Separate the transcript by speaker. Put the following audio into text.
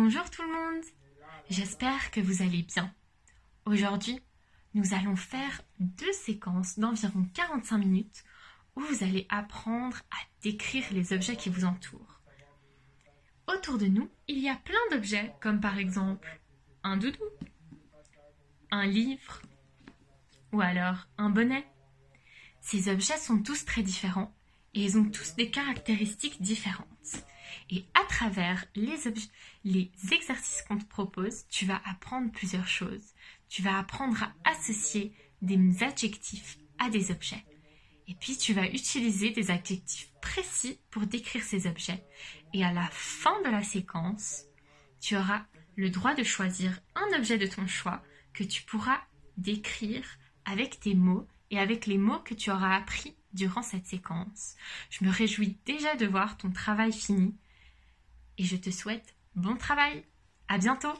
Speaker 1: Bonjour tout le monde, j'espère que vous allez bien. Aujourd'hui, nous allons faire deux séquences d'environ 45 minutes où vous allez apprendre à décrire les objets qui vous entourent. Autour de nous, il y a plein d'objets comme par exemple un doudou, un livre ou alors un bonnet. Ces objets sont tous très différents et ils ont tous des caractéristiques différentes. Et à travers les, les exercices qu'on te propose, tu vas apprendre plusieurs choses. Tu vas apprendre à associer des adjectifs à des objets. Et puis tu vas utiliser des adjectifs précis pour décrire ces objets. Et à la fin de la séquence, tu auras le droit de choisir un objet de ton choix que tu pourras décrire avec tes mots et avec les mots que tu auras appris durant cette séquence. Je me réjouis déjà de voir ton travail fini et je te souhaite bon travail. À bientôt!